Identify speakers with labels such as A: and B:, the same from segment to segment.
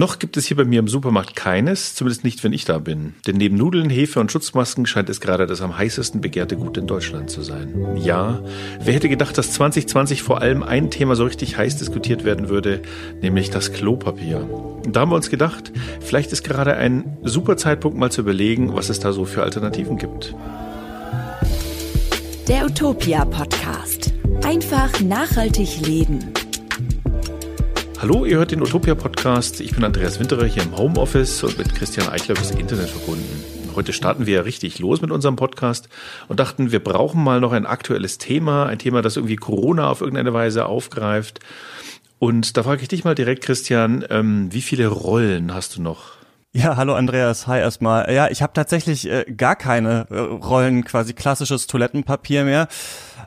A: Noch gibt es hier bei mir im Supermarkt keines, zumindest nicht, wenn ich da bin. Denn neben Nudeln, Hefe und Schutzmasken scheint es gerade das am heißesten begehrte Gut in Deutschland zu sein. Ja, wer hätte gedacht, dass 2020 vor allem ein Thema so richtig heiß diskutiert werden würde, nämlich das Klopapier. Da haben wir uns gedacht, vielleicht ist gerade ein super Zeitpunkt mal zu überlegen, was es da so für Alternativen gibt.
B: Der Utopia Podcast. Einfach nachhaltig leben.
A: Hallo, ihr hört den Utopia Podcast. Ich bin Andreas Winterer hier im Homeoffice und mit Christian Eichler übers Internet verbunden. Heute starten wir richtig los mit unserem Podcast und dachten, wir brauchen mal noch ein aktuelles Thema, ein Thema, das irgendwie Corona auf irgendeine Weise aufgreift. Und da frage ich dich mal direkt, Christian, ähm, wie viele Rollen hast du noch?
C: Ja, hallo Andreas, hi erstmal. Ja, ich habe tatsächlich äh, gar keine äh, Rollen, quasi klassisches Toilettenpapier mehr.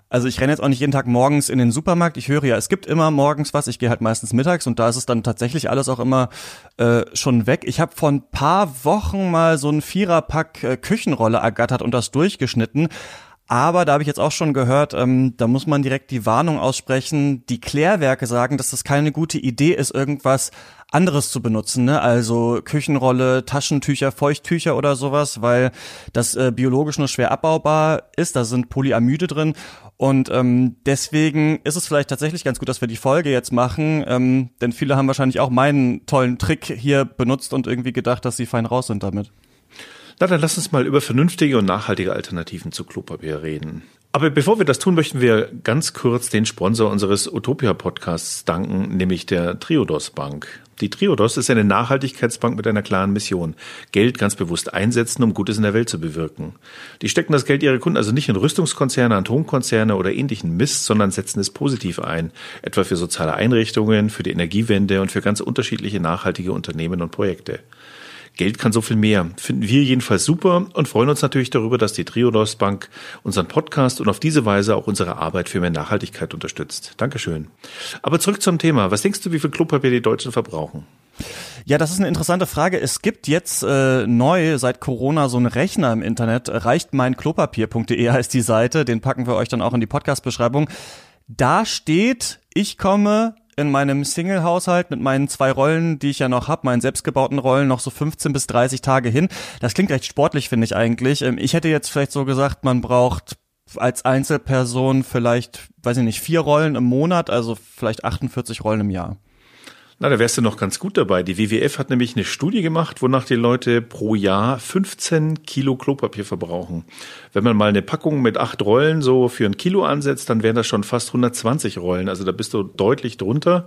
C: Also ich renne jetzt auch nicht jeden Tag morgens in den Supermarkt. Ich höre ja, es gibt immer morgens was. Ich gehe halt meistens mittags und da ist es dann tatsächlich alles auch immer äh, schon weg. Ich habe vor ein paar Wochen mal so ein Viererpack äh, Küchenrolle ergattert und das durchgeschnitten. Aber da habe ich jetzt auch schon gehört, ähm, da muss man direkt die Warnung aussprechen. Die Klärwerke sagen, dass das keine gute Idee ist, irgendwas anderes zu benutzen, ne? also Küchenrolle, Taschentücher, Feuchttücher oder sowas, weil das äh, biologisch nur schwer abbaubar ist. Da sind Polyamide drin und ähm, deswegen ist es vielleicht tatsächlich ganz gut, dass wir die Folge jetzt machen, ähm, denn viele haben wahrscheinlich auch meinen tollen Trick hier benutzt und irgendwie gedacht, dass sie fein raus sind damit.
A: Na, dann lass uns mal über vernünftige und nachhaltige Alternativen zu Klopapier reden. Aber bevor wir das tun, möchten wir ganz kurz den Sponsor unseres Utopia-Podcasts danken, nämlich der Triodos Bank. Die Triodos ist eine Nachhaltigkeitsbank mit einer klaren Mission. Geld ganz bewusst einsetzen, um Gutes in der Welt zu bewirken. Die stecken das Geld ihrer Kunden also nicht in Rüstungskonzerne, Atomkonzerne oder ähnlichen Mist, sondern setzen es positiv ein. Etwa für soziale Einrichtungen, für die Energiewende und für ganz unterschiedliche nachhaltige Unternehmen und Projekte. Geld kann so viel mehr. Finden wir jedenfalls super und freuen uns natürlich darüber, dass die Triodos Bank unseren Podcast und auf diese Weise auch unsere Arbeit für mehr Nachhaltigkeit unterstützt. Dankeschön. Aber zurück zum Thema. Was denkst du, wie viel Klopapier die Deutschen verbrauchen?
C: Ja, das ist eine interessante Frage. Es gibt jetzt äh, neu seit Corona so einen Rechner im Internet. Reicht mein Klopapier.de heißt die Seite. Den packen wir euch dann auch in die Podcast-Beschreibung. Da steht, ich komme in meinem Single-Haushalt mit meinen zwei Rollen, die ich ja noch habe, meinen selbstgebauten Rollen, noch so 15 bis 30 Tage hin. Das klingt recht sportlich, finde ich eigentlich. Ähm, ich hätte jetzt vielleicht so gesagt, man braucht als Einzelperson vielleicht, weiß ich nicht, vier Rollen im Monat, also vielleicht 48 Rollen im Jahr.
A: Na, da wärst du noch ganz gut dabei. Die WWF hat nämlich eine Studie gemacht, wonach die Leute pro Jahr 15 Kilo Klopapier verbrauchen. Wenn man mal eine Packung mit acht Rollen so für ein Kilo ansetzt, dann wären das schon fast 120 Rollen. Also da bist du deutlich drunter.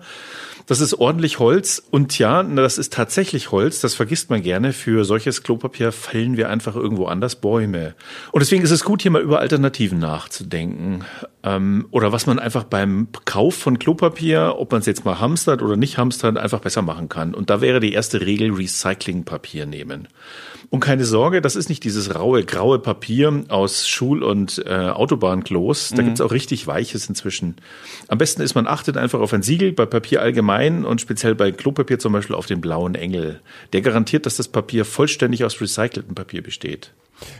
A: Das ist ordentlich Holz. Und ja, das ist tatsächlich Holz. Das vergisst man gerne. Für solches Klopapier fällen wir einfach irgendwo anders Bäume. Und deswegen ist es gut, hier mal über Alternativen nachzudenken. Ähm, oder was man einfach beim Kauf von Klopapier, ob man es jetzt mal hamstert oder nicht hamstert, einfach besser machen kann. Und da wäre die erste Regel Recyclingpapier nehmen. Und keine Sorge, das ist nicht dieses raue, graue Papier aus Schul- und äh, Autobahnklos. Da mhm. gibt's auch richtig Weiches inzwischen. Am besten ist, man achtet einfach auf ein Siegel, bei Papier allgemein und speziell bei Klopapier zum Beispiel auf den blauen Engel. Der garantiert, dass das Papier vollständig aus recyceltem Papier besteht.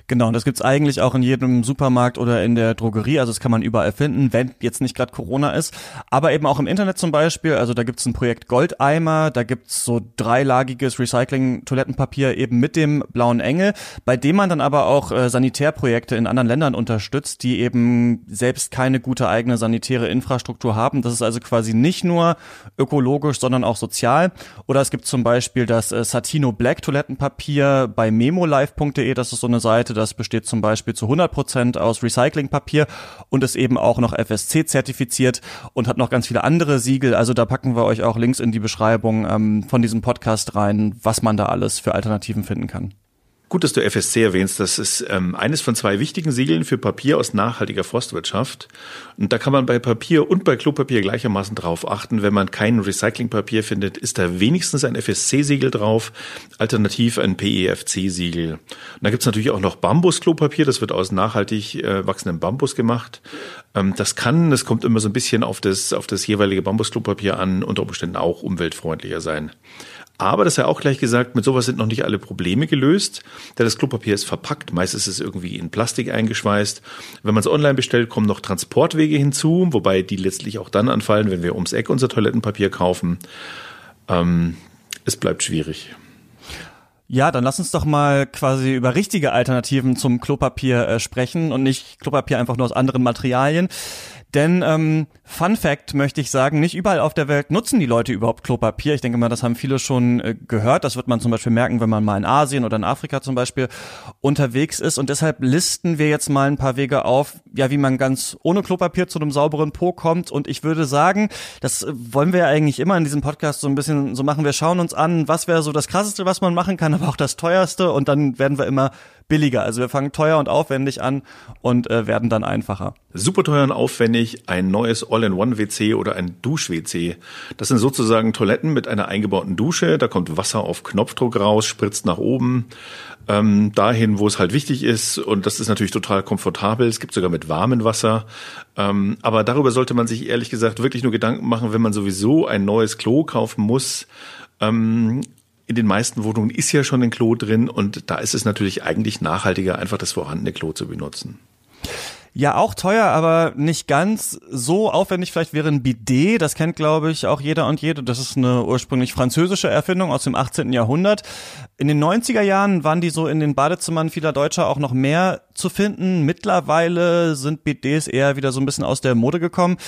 C: Genau, und das gibt's eigentlich auch in jedem Supermarkt oder in der Drogerie, also das kann man überall finden, wenn jetzt nicht gerade Corona ist. Aber eben auch im Internet zum Beispiel, also da gibt's ein Projekt Goldeimer, da gibt's so dreilagiges Recycling-Toilettenpapier eben mit dem blauen Engel, bei dem man dann aber auch äh, Sanitärprojekte in anderen Ländern unterstützt, die eben selbst keine gute eigene sanitäre Infrastruktur haben. Das ist also quasi nicht nur ökologisch, sondern auch sozial. Oder es gibt zum Beispiel das äh, Satino Black Toilettenpapier bei memolive.de, das ist so eine Seite, das besteht zum Beispiel zu 100 Prozent aus Recyclingpapier und ist eben auch noch FSC zertifiziert und hat noch ganz viele andere Siegel. Also da packen wir euch auch Links in die Beschreibung ähm, von diesem Podcast rein, was man da alles für Alternativen finden kann.
A: Gut, dass du FSC erwähnst. Das ist ähm, eines von zwei wichtigen Siegeln für Papier aus nachhaltiger Forstwirtschaft. Und da kann man bei Papier und bei Klopapier gleichermaßen drauf achten. Wenn man kein Recyclingpapier findet, ist da wenigstens ein FSC-Siegel drauf, alternativ ein PEFC-Siegel. Und da gibt's natürlich auch noch Bambus-Klopapier. Das wird aus nachhaltig äh, wachsendem Bambus gemacht. Ähm, das kann, das kommt immer so ein bisschen auf das, auf das jeweilige Bambusklopapier an, unter Umständen auch umweltfreundlicher sein. Aber das sei auch gleich gesagt, mit sowas sind noch nicht alle Probleme gelöst, denn das Klopapier ist verpackt. Meist ist es irgendwie in Plastik eingeschweißt. Wenn man es online bestellt, kommen noch Transportwege hinzu, wobei die letztlich auch dann anfallen, wenn wir ums Eck unser Toilettenpapier kaufen. Ähm, es bleibt schwierig.
C: Ja, dann lass uns doch mal quasi über richtige Alternativen zum Klopapier äh, sprechen und nicht Klopapier einfach nur aus anderen Materialien. Denn ähm, Fun Fact möchte ich sagen, nicht überall auf der Welt nutzen die Leute überhaupt Klopapier. Ich denke mal, das haben viele schon äh, gehört. Das wird man zum Beispiel merken, wenn man mal in Asien oder in Afrika zum Beispiel unterwegs ist. Und deshalb listen wir jetzt mal ein paar Wege auf, ja, wie man ganz ohne Klopapier zu einem sauberen Po kommt. Und ich würde sagen, das wollen wir ja eigentlich immer in diesem Podcast so ein bisschen so machen. Wir schauen uns an, was wäre so das Krasseste, was man machen kann, aber auch das Teuerste. Und dann werden wir immer billiger. Also wir fangen teuer und aufwendig an und äh, werden dann einfacher.
A: Super teuer und aufwendig, ein neues All-in-One-WC oder ein Dusch-WC. Das sind sozusagen Toiletten mit einer eingebauten Dusche. Da kommt Wasser auf Knopfdruck raus, spritzt nach oben. Ähm, dahin, wo es halt wichtig ist. Und das ist natürlich total komfortabel. Es gibt sogar mit warmem Wasser. Ähm, aber darüber sollte man sich ehrlich gesagt wirklich nur Gedanken machen, wenn man sowieso ein neues Klo kaufen muss. Ähm, in den meisten Wohnungen ist ja schon ein Klo drin und da ist es natürlich eigentlich nachhaltiger, einfach das vorhandene Klo zu benutzen.
C: Ja, auch teuer, aber nicht ganz so aufwendig. Vielleicht wäre ein Bidet. Das kennt, glaube ich, auch jeder und jede. Das ist eine ursprünglich französische Erfindung aus dem 18. Jahrhundert. In den 90er Jahren waren die so in den Badezimmern vieler Deutscher auch noch mehr zu finden. Mittlerweile sind Bidets eher wieder so ein bisschen aus der Mode gekommen.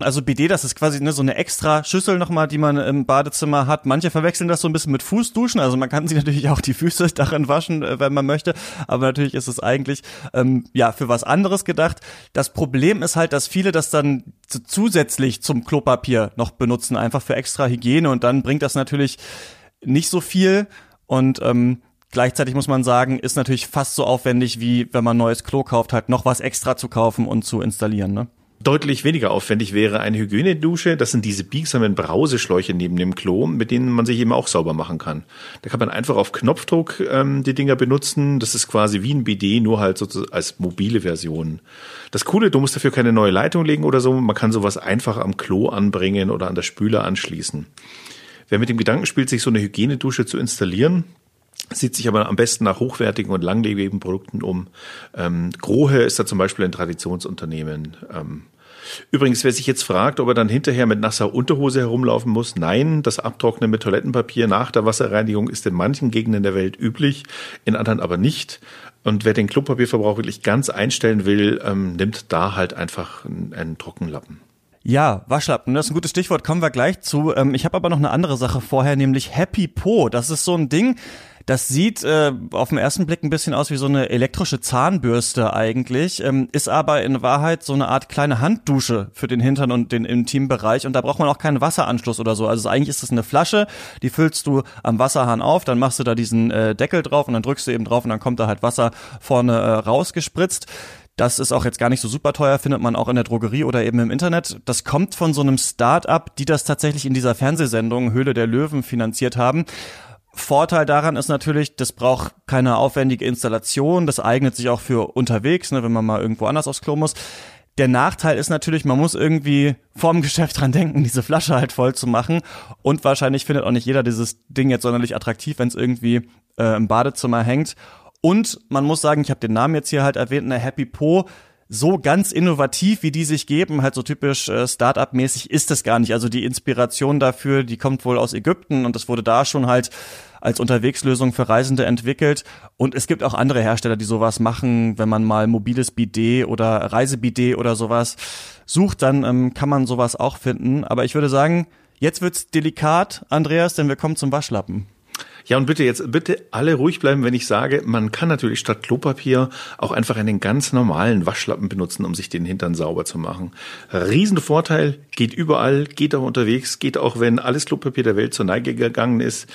C: Also BD, das ist quasi ne, so eine extra Schüssel nochmal, die man im Badezimmer hat. Manche verwechseln das so ein bisschen mit Fußduschen. Also man kann sich natürlich auch die Füße darin waschen, äh, wenn man möchte. Aber natürlich ist es eigentlich ähm, ja für was anderes gedacht. Das Problem ist halt, dass viele das dann zusätzlich zum Klopapier noch benutzen, einfach für extra Hygiene. Und dann bringt das natürlich nicht so viel. Und ähm, Gleichzeitig muss man sagen, ist natürlich fast so aufwendig, wie wenn man neues Klo kauft, halt noch was extra zu kaufen und zu installieren. Ne?
A: Deutlich weniger aufwendig wäre eine Hygienedusche. Das sind diese biegsamen Brauseschläuche neben dem Klo, mit denen man sich eben auch sauber machen kann. Da kann man einfach auf Knopfdruck ähm, die Dinger benutzen. Das ist quasi wie ein BD, nur halt sozusagen als mobile Version. Das Coole, du musst dafür keine neue Leitung legen oder so. Man kann sowas einfach am Klo anbringen oder an der Spüle anschließen. Wer mit dem Gedanken spielt, sich so eine Hygienedusche zu installieren, sieht sich aber am besten nach hochwertigen und langlebigen Produkten um. Ähm, Grohe ist da zum Beispiel ein Traditionsunternehmen. Ähm, Übrigens, wer sich jetzt fragt, ob er dann hinterher mit nasser Unterhose herumlaufen muss, nein, das Abtrocknen mit Toilettenpapier nach der Wasserreinigung ist in manchen Gegenden der Welt üblich, in anderen aber nicht. Und wer den Klopapierverbrauch wirklich ganz einstellen will, ähm, nimmt da halt einfach einen, einen Trockenlappen.
C: Ja, Waschlappen, das ist ein gutes Stichwort, kommen wir gleich zu. Ähm, ich habe aber noch eine andere Sache vorher, nämlich Happy Po. Das ist so ein Ding, das sieht äh, auf den ersten Blick ein bisschen aus wie so eine elektrische Zahnbürste eigentlich, ähm, ist aber in Wahrheit so eine Art kleine Handdusche für den Hintern und den Intimbereich und da braucht man auch keinen Wasseranschluss oder so. Also eigentlich ist es eine Flasche, die füllst du am Wasserhahn auf, dann machst du da diesen äh, Deckel drauf und dann drückst du eben drauf und dann kommt da halt Wasser vorne äh, rausgespritzt. Das ist auch jetzt gar nicht so super teuer, findet man auch in der Drogerie oder eben im Internet. Das kommt von so einem Start-up, die das tatsächlich in dieser Fernsehsendung Höhle der Löwen finanziert haben. Vorteil daran ist natürlich, das braucht keine aufwendige Installation, das eignet sich auch für unterwegs, ne, wenn man mal irgendwo anders aufs Klo muss. Der Nachteil ist natürlich, man muss irgendwie vorm Geschäft dran denken, diese Flasche halt voll zu machen. Und wahrscheinlich findet auch nicht jeder dieses Ding jetzt sonderlich attraktiv, wenn es irgendwie äh, im Badezimmer hängt. Und man muss sagen, ich habe den Namen jetzt hier halt erwähnt, eine Happy Po so ganz innovativ, wie die sich geben, halt so typisch äh, Startup-mäßig ist das gar nicht. Also die Inspiration dafür, die kommt wohl aus Ägypten und das wurde da schon halt als Unterwegslösung für Reisende entwickelt. Und es gibt auch andere Hersteller, die sowas machen. Wenn man mal mobiles Bidet oder Reisebidet oder sowas sucht, dann ähm, kann man sowas auch finden. Aber ich würde sagen, jetzt wird's delikat, Andreas, denn wir kommen zum Waschlappen.
A: Ja, und bitte jetzt, bitte alle ruhig bleiben, wenn ich sage, man kann natürlich statt Klopapier auch einfach einen ganz normalen Waschlappen benutzen, um sich den Hintern sauber zu machen. Riesen Vorteil, geht überall, geht auch unterwegs, geht auch, wenn alles Klopapier der Welt zur Neige gegangen ist.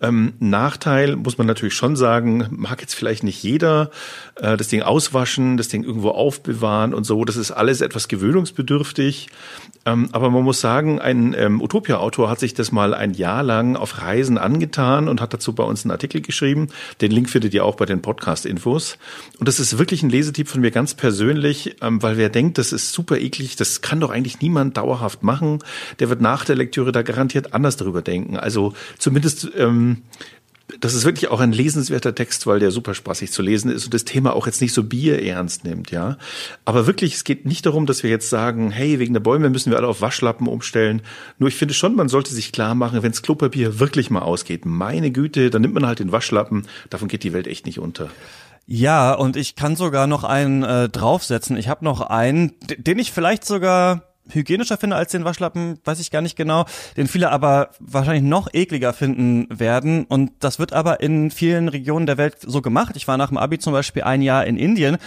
A: Ähm, Nachteil muss man natürlich schon sagen, mag jetzt vielleicht nicht jeder, äh, das Ding auswaschen, das Ding irgendwo aufbewahren und so, das ist alles etwas gewöhnungsbedürftig. Ähm, aber man muss sagen, ein ähm, Utopia-Autor hat sich das mal ein Jahr lang auf Reisen angetan und hat dazu bei uns einen Artikel geschrieben. Den Link findet ihr auch bei den Podcast-Infos. Und das ist wirklich ein Lesetipp von mir ganz persönlich, ähm, weil wer denkt, das ist super eklig, das kann doch eigentlich niemand dauerhaft machen, der wird nach der Lektüre da garantiert anders darüber denken. Also zumindest ähm, das ist wirklich auch ein lesenswerter Text, weil der super spaßig zu lesen ist und das Thema auch jetzt nicht so bierernst nimmt, ja. Aber wirklich, es geht nicht darum, dass wir jetzt sagen, hey, wegen der Bäume müssen wir alle auf Waschlappen umstellen. Nur ich finde schon, man sollte sich klar machen, wenn das Klopapier wirklich mal ausgeht, meine Güte, dann nimmt man halt den Waschlappen. Davon geht die Welt echt nicht unter.
C: Ja, und ich kann sogar noch einen äh, draufsetzen. Ich habe noch einen, den ich vielleicht sogar hygienischer finde als den Waschlappen, weiß ich gar nicht genau, den viele aber wahrscheinlich noch ekliger finden werden. Und das wird aber in vielen Regionen der Welt so gemacht. Ich war nach dem Abi zum Beispiel ein Jahr in Indien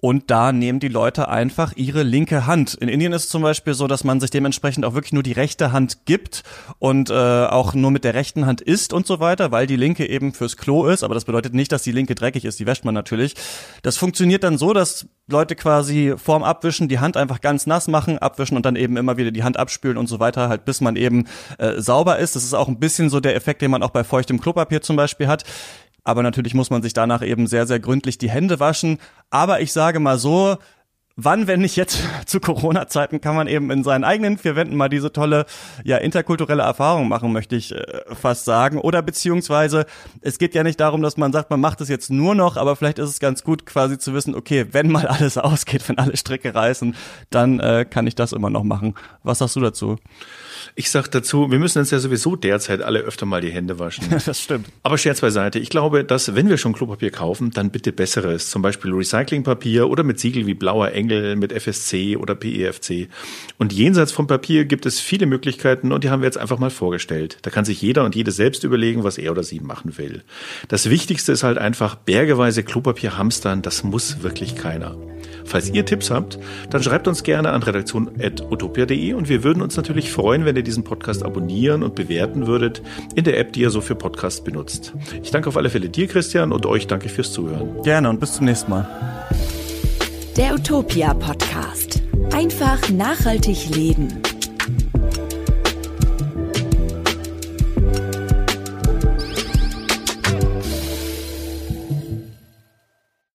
C: und da nehmen die Leute einfach ihre linke Hand. In Indien ist es zum Beispiel so, dass man sich dementsprechend auch wirklich nur die rechte Hand gibt und äh, auch nur mit der rechten Hand isst und so weiter, weil die linke eben fürs Klo ist. Aber das bedeutet nicht, dass die linke dreckig ist. Die wäscht man natürlich. Das funktioniert dann so, dass Leute quasi vorm Abwischen die Hand einfach ganz nass machen, abwischen und dann eben immer wieder die Hand abspülen und so weiter, halt bis man eben äh, sauber ist. Das ist auch ein bisschen so der Effekt, den man auch bei feuchtem Klopapier zum Beispiel hat. Aber natürlich muss man sich danach eben sehr, sehr gründlich die Hände waschen. Aber ich sage mal so, wann, wenn nicht jetzt zu Corona-Zeiten, kann man eben in seinen eigenen vier Wänden mal diese tolle, ja, interkulturelle Erfahrung machen, möchte ich äh, fast sagen. Oder beziehungsweise, es geht ja nicht darum, dass man sagt, man macht es jetzt nur noch, aber vielleicht ist es ganz gut quasi zu wissen, okay, wenn mal alles ausgeht, wenn alle Stricke reißen, dann äh, kann ich das immer noch machen. Was sagst du dazu?
A: Ich sag dazu, wir müssen uns ja sowieso derzeit alle öfter mal die Hände waschen.
C: das stimmt.
A: Aber Scherz beiseite. Ich glaube, dass wenn wir schon Klopapier kaufen, dann bitte besseres. Zum Beispiel Recyclingpapier oder mit Siegel wie Blauer Engel, mit FSC oder PEFC. Und jenseits vom Papier gibt es viele Möglichkeiten und die haben wir jetzt einfach mal vorgestellt. Da kann sich jeder und jede selbst überlegen, was er oder sie machen will. Das Wichtigste ist halt einfach bergeweise Klopapier hamstern. Das muss wirklich keiner. Falls ihr Tipps habt, dann schreibt uns gerne an redaktion.utopia.de und wir würden uns natürlich freuen, wenn ihr diesen Podcast abonnieren und bewerten würdet in der App, die ihr so für Podcasts benutzt. Ich danke auf alle Fälle dir, Christian, und euch danke fürs Zuhören.
C: Gerne und bis zum nächsten Mal.
B: Der Utopia Podcast. Einfach nachhaltig leben.